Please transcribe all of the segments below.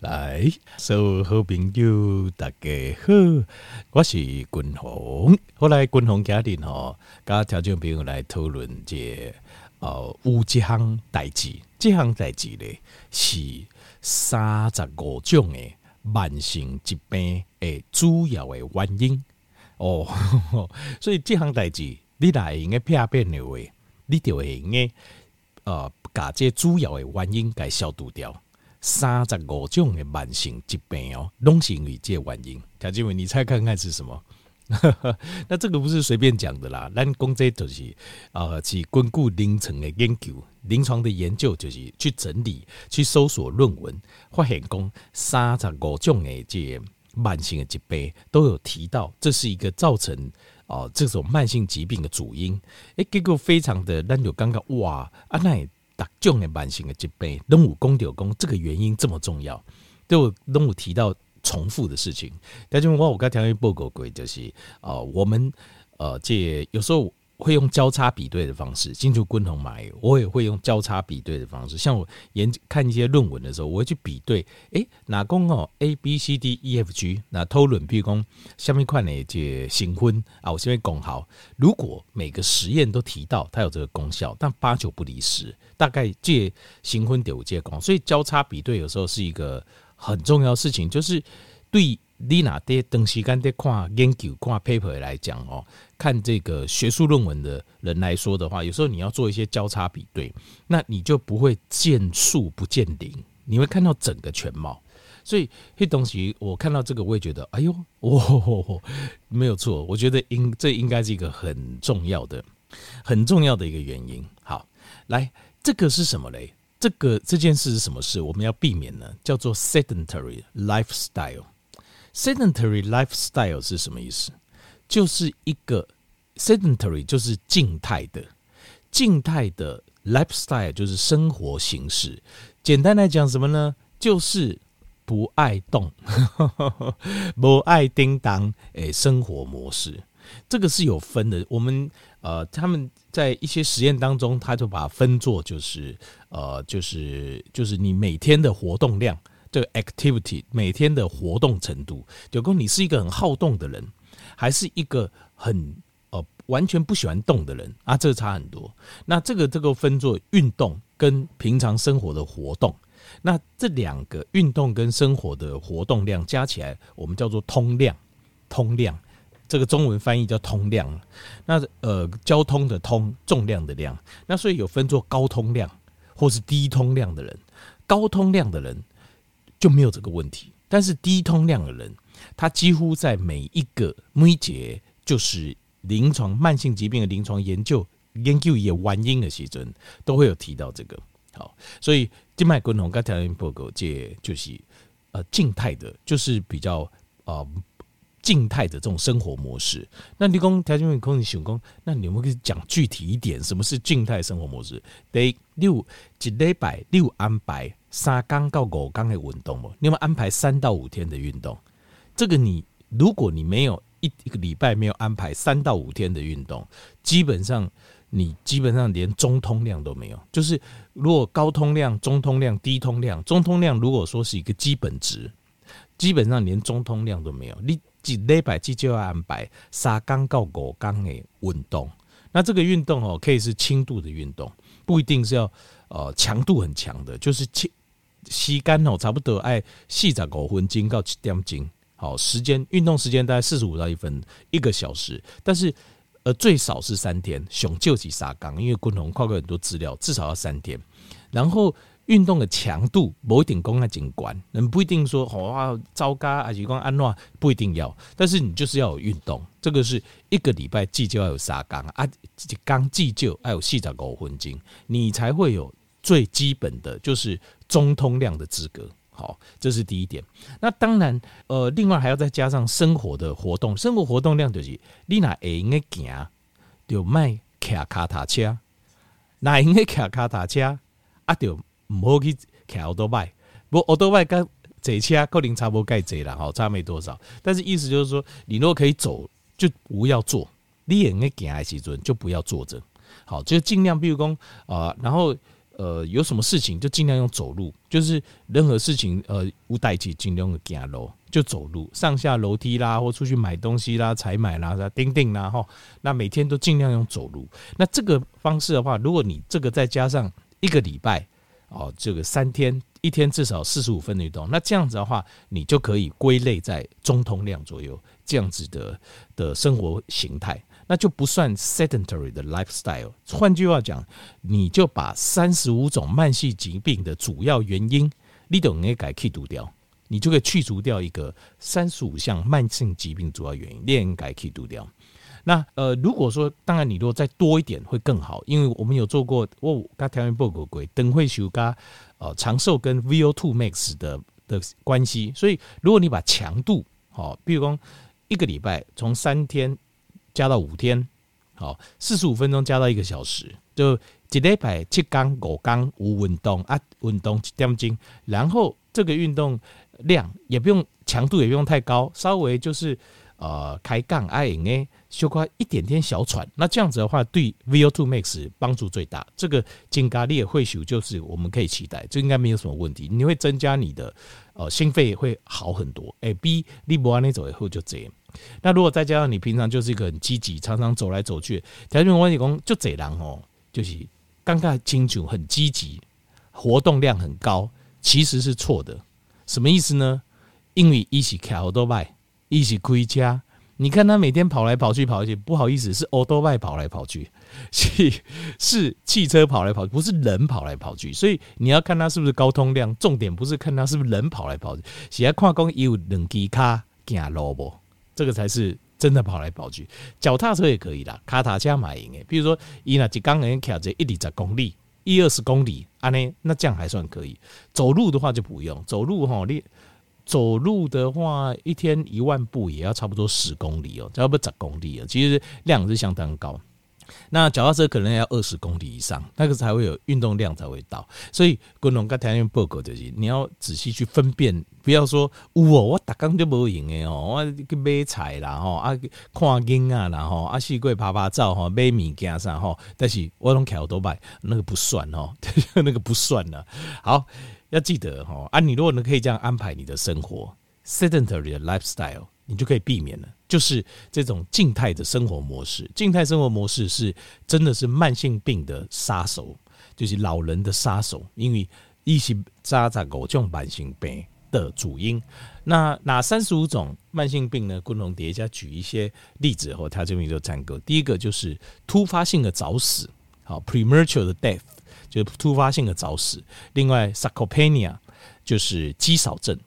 来，所有好朋友大家好，我是君鸿。后来君鸿家庭吼，跟听众朋友来讨论这呃，有一项代志，这项代志咧是三十五种的慢性疾病的主要的原因哦。所以这项代志，你若会用个片片的话，你就会用个呃，把这主要的原因给消除掉。三十五种的慢性疾病哦，拢是因为这原因。贾静伟，你猜看看是什么？那这个不是随便讲的啦，咱讲这就是呃，是根据临床的研究，临床的研究就是去整理、去搜索论文，发现讲三十五种的这慢性的疾病都有提到，这是一个造成哦、这种慢性疾病的主因。诶、结果非常的，咱就感觉哇，啊那。大众的慢性的疾病，拢有讲到讲这个原因这么重要，都有拢有提到重复的事情。但是我我刚听报告过，就是呃，我们呃，这有时候。会用交叉比对的方式，进入共同买，我也会用交叉比对的方式。像我研看一些论文的时候，我会去比对，诶，哪公哦 A B C D E F G，那偷论比如讲下面块呢这新婚啊，我先会讲好。如果每个实验都提到它有这个功效，但八九不离十，大概借新婚得有借功，所以交叉比对有时候是一个很重要事情，就是对。你拿的东西跟的看研究看 paper 来讲哦，看这个学术论文的人来说的话，有时候你要做一些交叉比对，那你就不会见树不见林，你会看到整个全貌。所以这东西我看到这个，我也觉得，哎呦，哦，没有错，我觉得应这应该是一个很重要的、很重要的一个原因。好，来，这个是什么嘞？这个这件事是什么事？我们要避免呢？叫做 sedentary lifestyle。Sedentary lifestyle 是什么意思？就是一个 sedentary 就是静态的，静态的 lifestyle 就是生活形式。简单来讲什么呢？就是不爱动，不爱叮当，诶，生活模式。这个是有分的。我们呃，他们在一些实验当中，他就把它分作就是呃，就是就是你每天的活动量。这个 activity 每天的活动程度，就说你是一个很好动的人，还是一个很呃完全不喜欢动的人啊？这个差很多。那这个这个分作运动跟平常生活的活动，那这两个运动跟生活的活动量加起来，我们叫做通量。通量这个中文翻译叫通量。那呃交通的通，重量的量。那所以有分作高通量或是低通量的人。高通量的人。就没有这个问题，但是低通量的人，他几乎在每一个每一节，就是临床慢性疾病的临床研究研究也完因的时阵，都会有提到这个。好，所以静脉滚红跟条件报告这就是呃静态的，就是比较呃静态的这种生活模式。那你讲条件空你想讲，那你们可以讲具体一点，什么是静态生活模式？得六几礼拜六安排。三缸到五缸的运动不？你有没有安排三到五天的运动？这个你，如果你没有一一个礼拜没有安排三到五天的运动，基本上你基本上连中通量都没有。就是如果高通量、中通量、低通量，中通量如果说是一个基本值，基本上连中通量都没有。你几礼拜只就要安排三缸到五缸的运动。那这个运动哦，可以是轻度的运动，不一定是要呃强度很强的，就是轻。时间哦，差不多爱四十五分钟到七点钟，好，时间运动时间大概四十五到一分一个小时，但是呃最少是三天，熊救起沙缸，因为共同跨过很多资料，至少要三天。然后运动的强度不一定讲啊紧管，人不一定说好啊糟糕还是讲安诺不一定要，但是你就是要有运动，这个是一个礼拜计就要有沙缸啊，刚计就要有四十五分钟，你才会有。最基本的就是中通量的资格，好，这是第一点。那当然，呃，另外还要再加上生活的活动，生活活动量就是你哪会用的行，就卖骑脚踏车，哪用的骑脚踏车啊，就唔好去骑奥多拜，不奥多拜跟这车可能差不多该这了，好，差没多少。但是意思就是说，你若可以走，就不要坐；你用的行的时阵，就不要坐着。好，就尽量，比如讲啊，然后。呃，有什么事情就尽量用走路，就是任何事情呃无代志尽量用走路，就走路上下楼梯啦，或出去买东西啦、采买啦、叮叮啦哈。那每天都尽量用走路。那这个方式的话，如果你这个再加上一个礼拜哦，这个三天一天至少四十五分运动，那这样子的话，你就可以归类在中通量左右这样子的的生活形态。那就不算 sedentary 的 lifestyle。换句话讲，你就把三十五种慢性疾病的主要原因，你都应该去除掉，你就可以去除掉一个三十五项慢性疾病主要原因，你应该去除掉。那呃，如果说当然你如果再多一点会更好，因为我们有做过，我刚调研报告过，等会修加呃长寿跟 VO2 max 的的关系，所以如果你把强度好，比如说一个礼拜从三天。加到五天，好，四十五分钟加到一个小时，就一礼拜七天五天无运动啊，运动一点钟，然后这个运动量也不用强度，也不用太高，稍微就是呃开杠啊，应该，修快一点点小喘，那这样子的话对 VO2 max 帮助最大。这个增加你的会数就是我们可以期待，这应该没有什么问题。你会增加你的呃心肺会好很多。哎，B 你不按那走以后就这样。那如果再加上你平常就是一个很积极，常常走来走去，条件关系工就这样哦，就是刚刚清楚很积极，活动量很高，其实是错的。什么意思呢？因为一起开欧多拜，一起亏家。你看他每天跑来跑去，跑去不好意思，是欧多拜跑来跑去，是是汽车跑来跑去，不是人跑来跑去。所以你要看他是不是高通量，重点不是看他是不是人跑来跑去，是要看讲有两支脚行路不。这个才是真的跑来跑去，脚踏车也可以啦，卡塔加马赢诶。比如说，伊那一刚人骑着一里十公里，一二十公里，安呢，那这样还算可以。走路的话就不用，走路哈，你走路的话，一天一万步也要差不多十公里哦，差不十公里哦，其实量是相当高。那脚踏车可能要二十公里以上，那个才会有运动量才会到。所以，滚龙跟条件报告就是你要仔细去分辨，不要说有哦，我打刚就无用的哦，我去买菜啦吼，啊看景啊啦吼，啊四过拍拍照吼，买物件啥吼，但是我拢骑多摆，那个不算哦，那个不算了。好，要记得吼，啊，你如果能可以这样安排你的生活，sedentary lifestyle。你就可以避免了，就是这种静态的生活模式。静态生活模式是真的是慢性病的杀手，就是老人的杀手，因为一起扎扎狗这种慢性病的主因。那哪三十五种慢性病呢？共同叠加举一些例子后，他这边就讲过。第一个就是突发性的早死，好，premature death 就是突发性的早死。另外，sarcopenia 就是肌少症。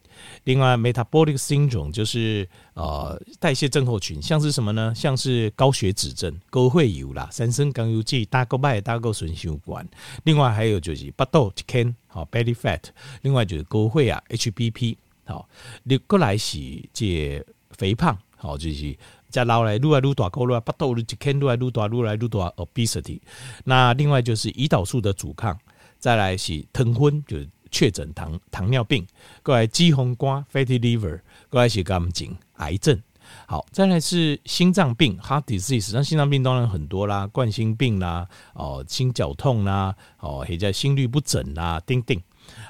另外，metabolic syndrome 就是呃代谢症候群，像是什么呢？像是高血脂症、高血油啦、三酸甘油酯、大动脉、大动肾血管。另外还有就是巴肚一坑好 belly fat。另外就是高血啊 HBP 好，你过来是这肥胖好，就是再老来愈来愈大，高来巴肚一坑愈来愈大，愈来愈大 obesity。那另外就是胰岛素的阻抗，再来是糖昏就是。确诊糖糖尿病，过来肌红瓜 （fatty liver），过来是肝颈癌症。好，再来是心脏病 （heart disease）。那心脏病当然很多啦，冠心病啦，哦，心绞痛啦，哦，还在心律不整啦，叮叮。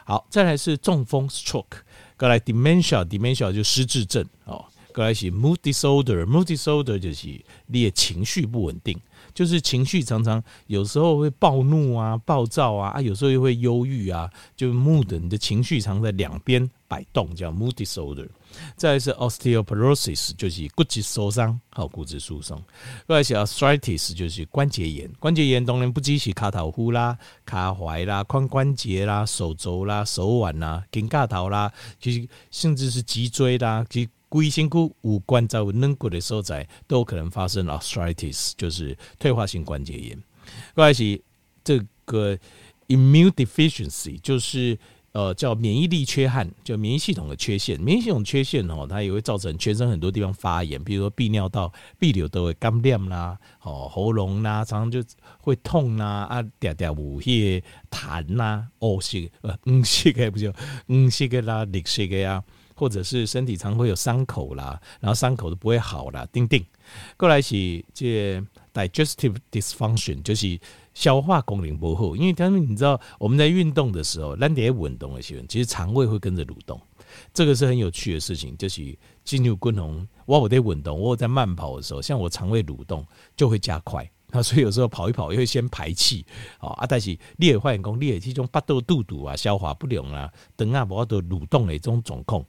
好，再来是中风 （stroke），过来 dementia，dementia 就失智症。哦，过来是 mood disorder，mood disorder 就是你的情绪不稳定。就是情绪常常有时候会暴怒啊、暴躁啊，啊，有时候又会忧郁啊，就 mood 你的情绪常在两边摆动，叫 mood disorder。再来是 osteoporosis，就是骨质疏松，好骨质疏松。再来是 arthritis，就是关节炎。关节炎当然不只是卡头呼啦、卡踝啦、髋关节啦、手肘啦、手腕啦、肩胛头啦，其实甚至是脊椎啦，其龟辛骨五官在软骨的所在都可能发生 arthritis，就是退化性关节炎。过来是这个 immune deficiency，就是呃叫免疫力缺憾，叫免疫系统的缺陷。免疫系统缺陷哦，它也会造成全身很多地方发炎，比如说泌尿道、泌尿都会干裂啦，哦喉咙啦，常常就会痛啦，啊嗲嗲有些痰呐，哦是呃嗯是个不就嗯是个啦，绿色个呀。或者是身体常会有伤口啦，然后伤口都不会好啦，叮叮。过来是这 digestive dysfunction，就是消化功能不好，因为他们你知道我们在运动的时候，咱得运动的时候，其实肠胃会跟着蠕动，这个是很有趣的事情。就是进入功能，我我在运动，我在慢跑的时候，像我肠胃蠕动就会加快，啊，所以有时候跑一跑，也会先排气，啊，但是你也发现讲，你也这种八度肚肚啊，消化不良啊，等啊，无都蠕动的这种状况。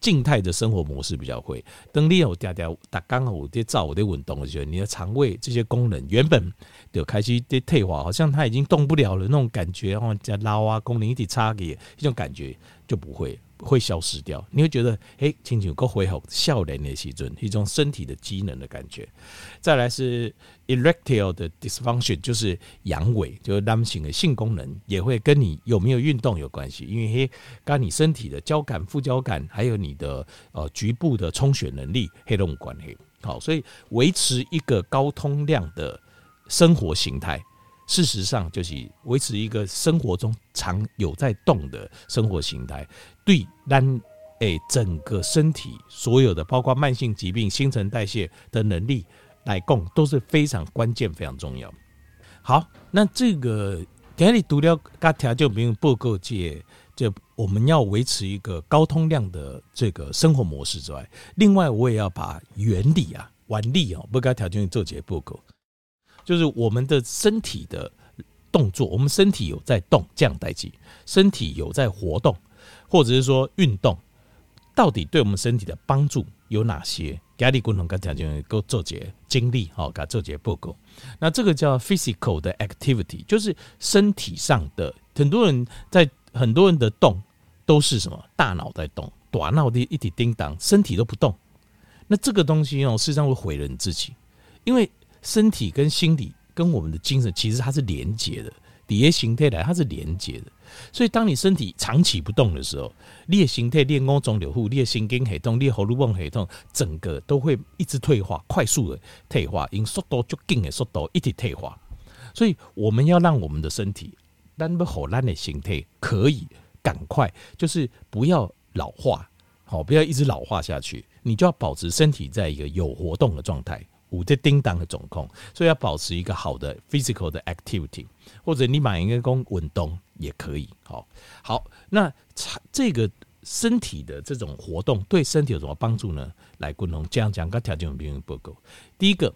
静态的生活模式比较会，等你有嗲嗲打刚好在照我的运动的时候，你的肠胃这些功能原本就开始在退化，好像它已经动不了了那种感觉，然后在捞啊功能一直差给这种感觉就不会。会消失掉，你会觉得哎，亲像够恢复少年的时阵，一种身体的机能的感觉。再来是 erectile 的 dysfunction，就是阳痿，就是男性的性功能也会跟你有没有运动有关系，因为嘿，跟你身体的交感副交感，还有你的呃局部的充血能力黑都有关系。好，所以维持一个高通量的生活形态。事实上，就是维持一个生活中常有在动的生活形态，对咱诶整个身体所有的，包括慢性疾病、新陈代谢的能力来供，都是非常关键、非常重要。好，那这个给你读了，刚条就没有报告界，就我们要维持一个高通量的这个生活模式之外，另外我也要把原理啊、原理啊，不该条件做些报告。就是我们的身体的动作，我们身体有在动，这样代际，身体有在活动，或者是说运动，到底对我们身体的帮助有哪些？家里共同跟讲就够做节精力，好，给做节报告。那这个叫 physical 的 activity，就是身体上的。很多人在很多人的动都是什么？大脑在动，大脑的一体叮当，身体都不动。那这个东西哦，事实上会毁了你自己，因为。身体跟心理跟我们的精神其实它是连接的，底下形态来它是连接的。所以当你身体长期不动的时候，你的形态、你的五脏六腑、你的神经系统、你的荷尔蒙系统，整个都会一直退化，快速的退化，因速度就紧的速度一直退化。所以我们要让我们的身体，咱不好咱的形态可以赶快，就是不要老化，好，不要一直老化下去，你就要保持身体在一个有活动的状态。五的叮当的总控，所以要保持一个好的 physical 的 activity，或者你买一个工稳动也可以。好，好，那这个身体的这种活动对身体有什么帮助呢？来，共同这样讲个条件病人报告。第一个，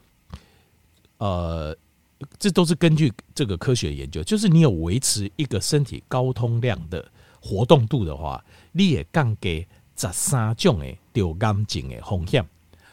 呃，这都是根据这个科学研究，就是你有维持一个身体高通量的活动度的话，你也降低十三种的得癌症的风险。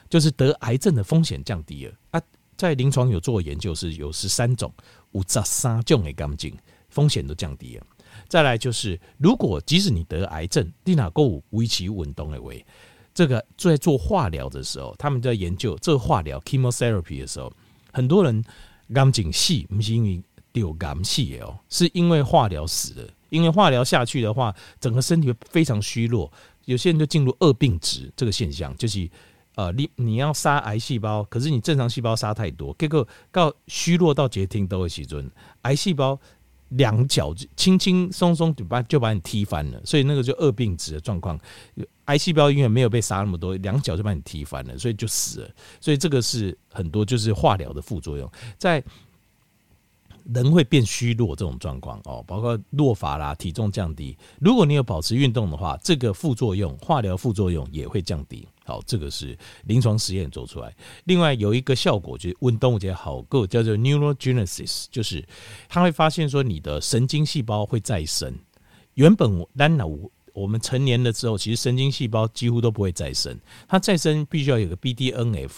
就是得癌症的风险降低了啊，在临床有做研究，是有十三种五十三种的干净风险都降低了。再来就是，如果即使你得癌症，你哪够维持运动的为这个在做化疗的时候，他们在研究这个化疗 chemotherapy 的时候，很多人干净死不是因为得癌死哦，是因为化疗死了。因为化疗下去的话，整个身体非常虚弱，有些人就进入恶病值这个现象，就是。呃，你你要杀癌细胞，可是你正常细胞杀太多，结果到虚弱到绝听都会起尊，癌细胞两脚轻轻松松就把就把你踢翻了，所以那个就恶病值的状况。癌细胞因为没有被杀那么多，两脚就把你踢翻了，所以就死了。所以这个是很多就是化疗的副作用，在。人会变虚弱这种状况哦，包括落发啦、体重降低。如果你有保持运动的话，这个副作用、化疗副作用也会降低。好，这个是临床实验做出来。另外有一个效果就是运动节好个叫做 neurogenesis，就是他会发现说你的神经细胞会再生。原本单脑我们成年了之后，其实神经细胞几乎都不会再生，它再生必须要有个 BDNF。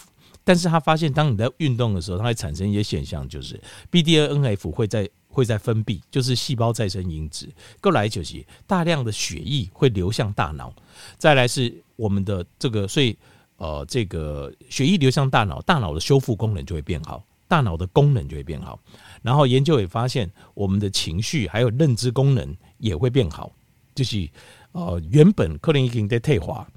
但是他发现，当你在运动的时候，它会产生一些现象，就是 BDNF 会在会在分泌，就是细胞再生因子。过来就是大量的血液会流向大脑，再来是我们的这个，所以呃，这个血液流向大脑，大脑的修复功能就会变好，大脑的功能就会变好。然后研究也发现，我们的情绪还有认知功能也会变好，就是呃，原本可能已经在退化。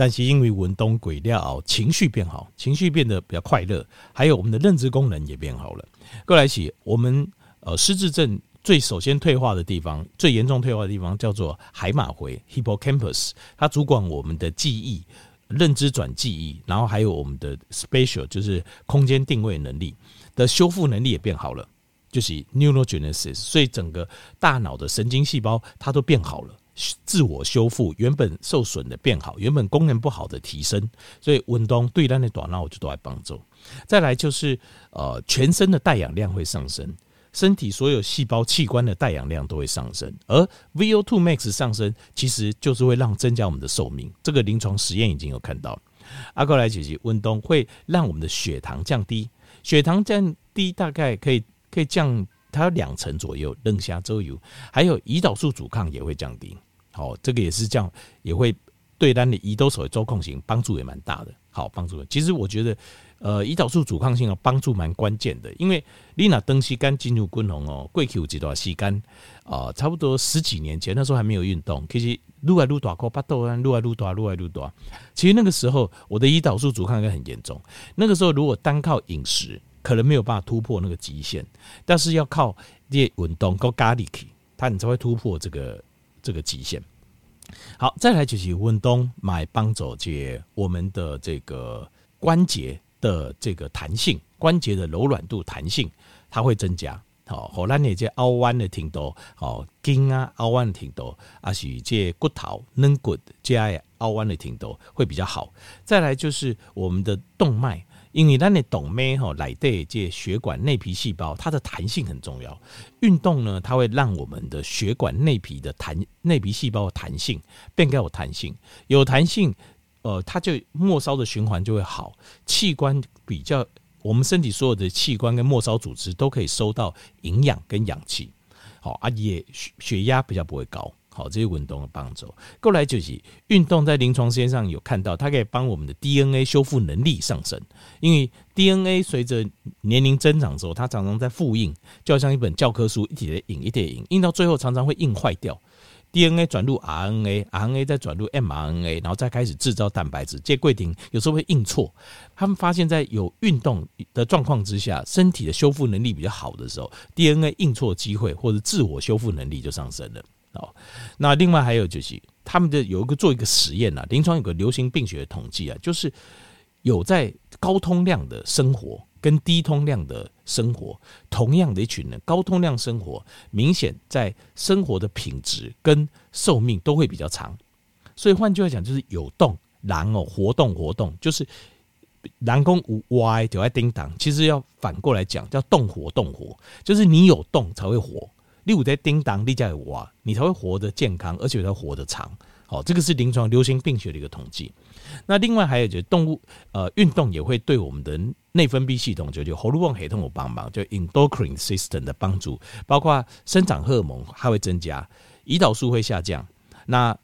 但是因为运动过了，情绪变好，情绪变得比较快乐，还有我们的认知功能也变好了。过来起，我们呃失智症最首先退化的地方，最严重退化的地方叫做海马回 （hippocampus），它主管我们的记忆、认知转记忆，然后还有我们的 spatial，就是空间定位能力的修复能力也变好了。就是 neurogenesis，所以整个大脑的神经细胞它都变好了，自我修复，原本受损的变好，原本功能不好的提升，所以运动对咱的大脑就都来帮助。再来就是呃，全身的带氧量会上升，身体所有细胞器官的带氧量都会上升，而 VO2 max 上升其实就是会让增加我们的寿命，这个临床实验已经有看到。阿过来姐姐，运动会让我们的血糖降低，血糖降低大概可以。可以降它两成左右，冷下周游，还有胰岛素阻抗也会降低。好，这个也是这样，也会对咱的胰岛素的周控型帮助也蛮大的。好，帮助。其实我觉得，呃，胰岛素阻抗性的帮助蛮关键的，因为你那登西干进入滚红哦，过去有几段时间啊，差不多十几年前，那时候还没有运动，其实撸来撸大块巴豆啊，撸来撸大，撸来撸大。其实那个时候我的胰岛素阻抗应该很严重。那个时候如果单靠饮食，可能没有办法突破那个极限，但是要靠这些运动跟咖喱去，它你才会突破这个这个极限。好，再来就是运动买帮助这我们的这个关节的这个弹性，关节的柔软度弹性，它会增加。好，后来你这凹弯的挺多，好筋啊凹弯的挺多，啊是这骨头软骨加凹弯的挺多会比较好。再来就是我们的动脉。因为咱的动脉吼来对这血管内皮细胞，它的弹性很重要。运动呢，它会让我们的血管内皮的弹内皮细胞的弹性变更有弹性，有弹性，呃，它就末梢的循环就会好，器官比较，我们身体所有的器官跟末梢组织都可以收到营养跟氧气，好，啊也血血压比较不会高。好，这些运动的帮助。过来就是运动，在临床实验上有看到，它可以帮我们的 DNA 修复能力上升。因为 DNA 随着年龄增长之后，它常常在复印，就好像一本教科书，一点的印，一点印，印到最后常常会印坏掉。DNA 转入 RNA，RNA 再转入 mRNA，然后再开始制造蛋白质。这过程有时候会印错。他们发现，在有运动的状况之下，身体的修复能力比较好的时候，DNA 印错机会或者自我修复能力就上升了。哦，那另外还有就是，他们的有一个做一个实验啊，临床有个流行病学统计啊，就是有在高通量的生活跟低通量的生活，同样的一群人，高通量生活明显在生活的品质跟寿命都会比较长。所以换句话讲，就是有动，狼哦活动活动，就是人工无 Y 就爱叮当，其实要反过来讲，叫动活动活，就是你有动才会活。你有在叮当，你才有活，你才会活得健康，而且才活得长。好，这个是临床流行病学的一个统计。那另外还有就是动物，呃，运动也会对我们的内分泌系统，就就荷尔蒙系统有帮忙，就 endocrine system 的帮助，包括生长荷尔蒙它会增加，胰岛素会下降，那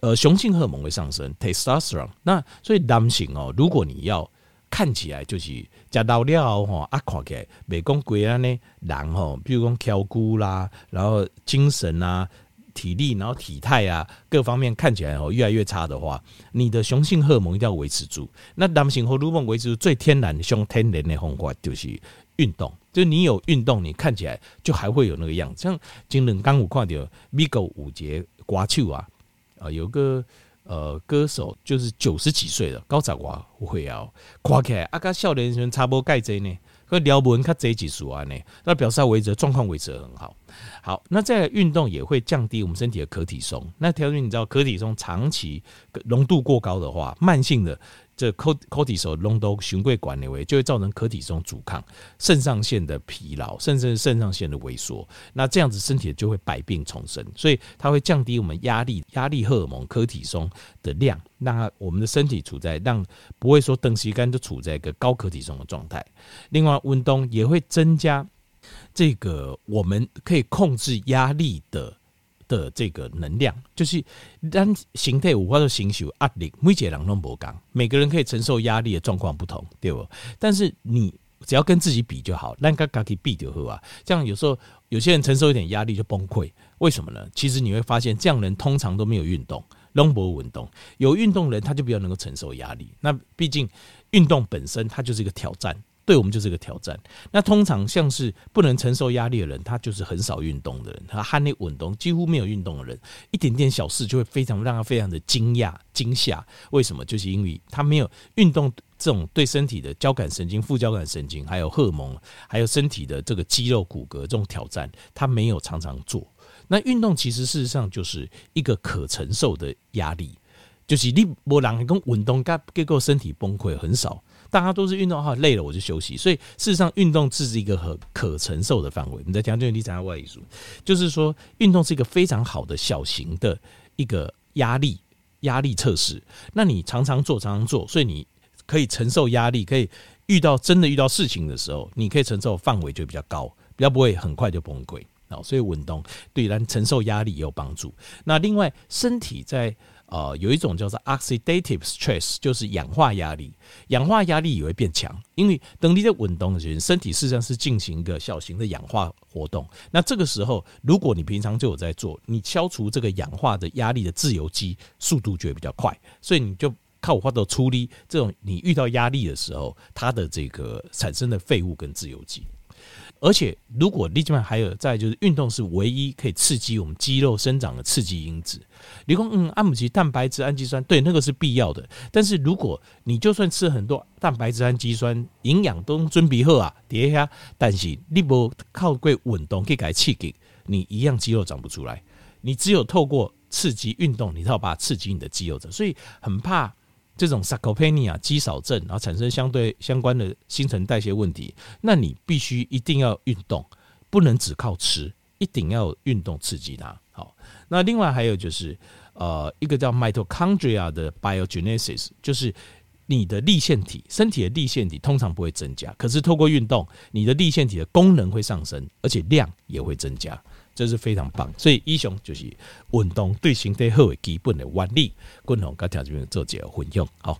呃雄性荷尔蒙会上升，testosterone。那所以男性哦，如果你要看起来就是。食到了吼，啊，看起来袂讲贵安尼人吼，比如讲挑骨啦，然后精神啊、体力，然后体态啊，各方面看起来哦越来越差的话，你的雄性荷尔蒙一定要维持住。那男性荷尔蒙维持住最天然的、上天然的方法就是运动，就你有运动，你看起来就还会有那个样子。像今两刚有看到美国五节歌手啊，啊有个。呃，歌手就是九十几岁了，高才华会啊，看起来啊，跟少年人差不多盖这呢，和撩文看这几组啊呢，那表示他维持状况维持得很好。好，那在运动也会降低我们身体的可体松。那条件你知道，可体松长期浓度过高的话，慢性的。这可可体松隆都循规管理为，就会造成可体松阻抗、肾上腺的疲劳，甚至肾上腺的萎缩。那这样子身体就会百病丛生，所以它会降低我们压力压力荷尔蒙可体松的量，让我们的身体处在让不会说等时间就处在一个高可体松的状态。另外，温冬也会增加这个我们可以控制压力的。的这个能量，就是当形态五化的形受压力，每个人都不一样，每个人可以承受压力的状况不同，对不？但是你只要跟自己比就好，让跟自己比就好啊。这样有时候有些人承受一点压力就崩溃，为什么呢？其实你会发现，这样人通常都没有运动，拢无运动。有运动人他就比较能够承受压力。那毕竟运动本身它就是一个挑战，对我们就是个挑战。那通常像是不能承受压力的人，他就是很少运动的人，他汗内稳动几乎没有运动的人，一点点小事就会非常让他非常的惊讶惊吓。为什么？就是因为他没有运动这种对身体的交感神经、副交感神经，还有荷尔蒙，还有身体的这个肌肉骨骼这种挑战，他没有常常做。那运动其实事实上就是一个可承受的压力，就是你没人跟运动，结果身体崩溃很少。大家都是运动哈，累了我就休息。所以事实上，运动只是一个很可承受的范围。你在讲这个第三外语书，就是说运动是一个非常好的小型的一个压力压力测试。那你常常做，常常做，所以你可以承受压力，可以遇到真的遇到事情的时候，你可以承受范围就比较高，比较不会很快就崩溃。好，所以运动对人承受压力也有帮助。那另外，身体在。呃，有一种叫做 oxidative stress，就是氧化压力。氧化压力也会变强，因为等你在运动的时候，身体事实上是进行一个小型的氧化活动。那这个时候，如果你平常就有在做，你消除这个氧化的压力的自由基速度就会比较快，所以你就靠我话都处理这种你遇到压力的时候，它的这个产生的废物跟自由基。而且，如果另外还有再就是运动是唯一可以刺激我们肌肉生长的刺激因子。你说，嗯，阿姆奇蛋白质、氨基酸，对，那个是必要的。但是如果你就算吃很多蛋白质、氨基酸，营养都准备好啊，底下，但是你不靠过运动去改刺激，你一样肌肉长不出来。你只有透过刺激运动，你才有办法刺激你的肌肉长。所以很怕。这种 sarcopenia 肌少症，然后产生相对相关的新陈代谢问题，那你必须一定要运动，不能只靠吃，一定要运动刺激它。好，那另外还有就是，呃，一个叫 mitochondria 的 biogenesis，就是你的粒线体，身体的粒线体通常不会增加，可是透过运动，你的粒线体的功能会上升，而且量也会增加。这是非常棒，所以以上就是运动对身体好的基本的原理。共同跟听众朋友做一个分享，好。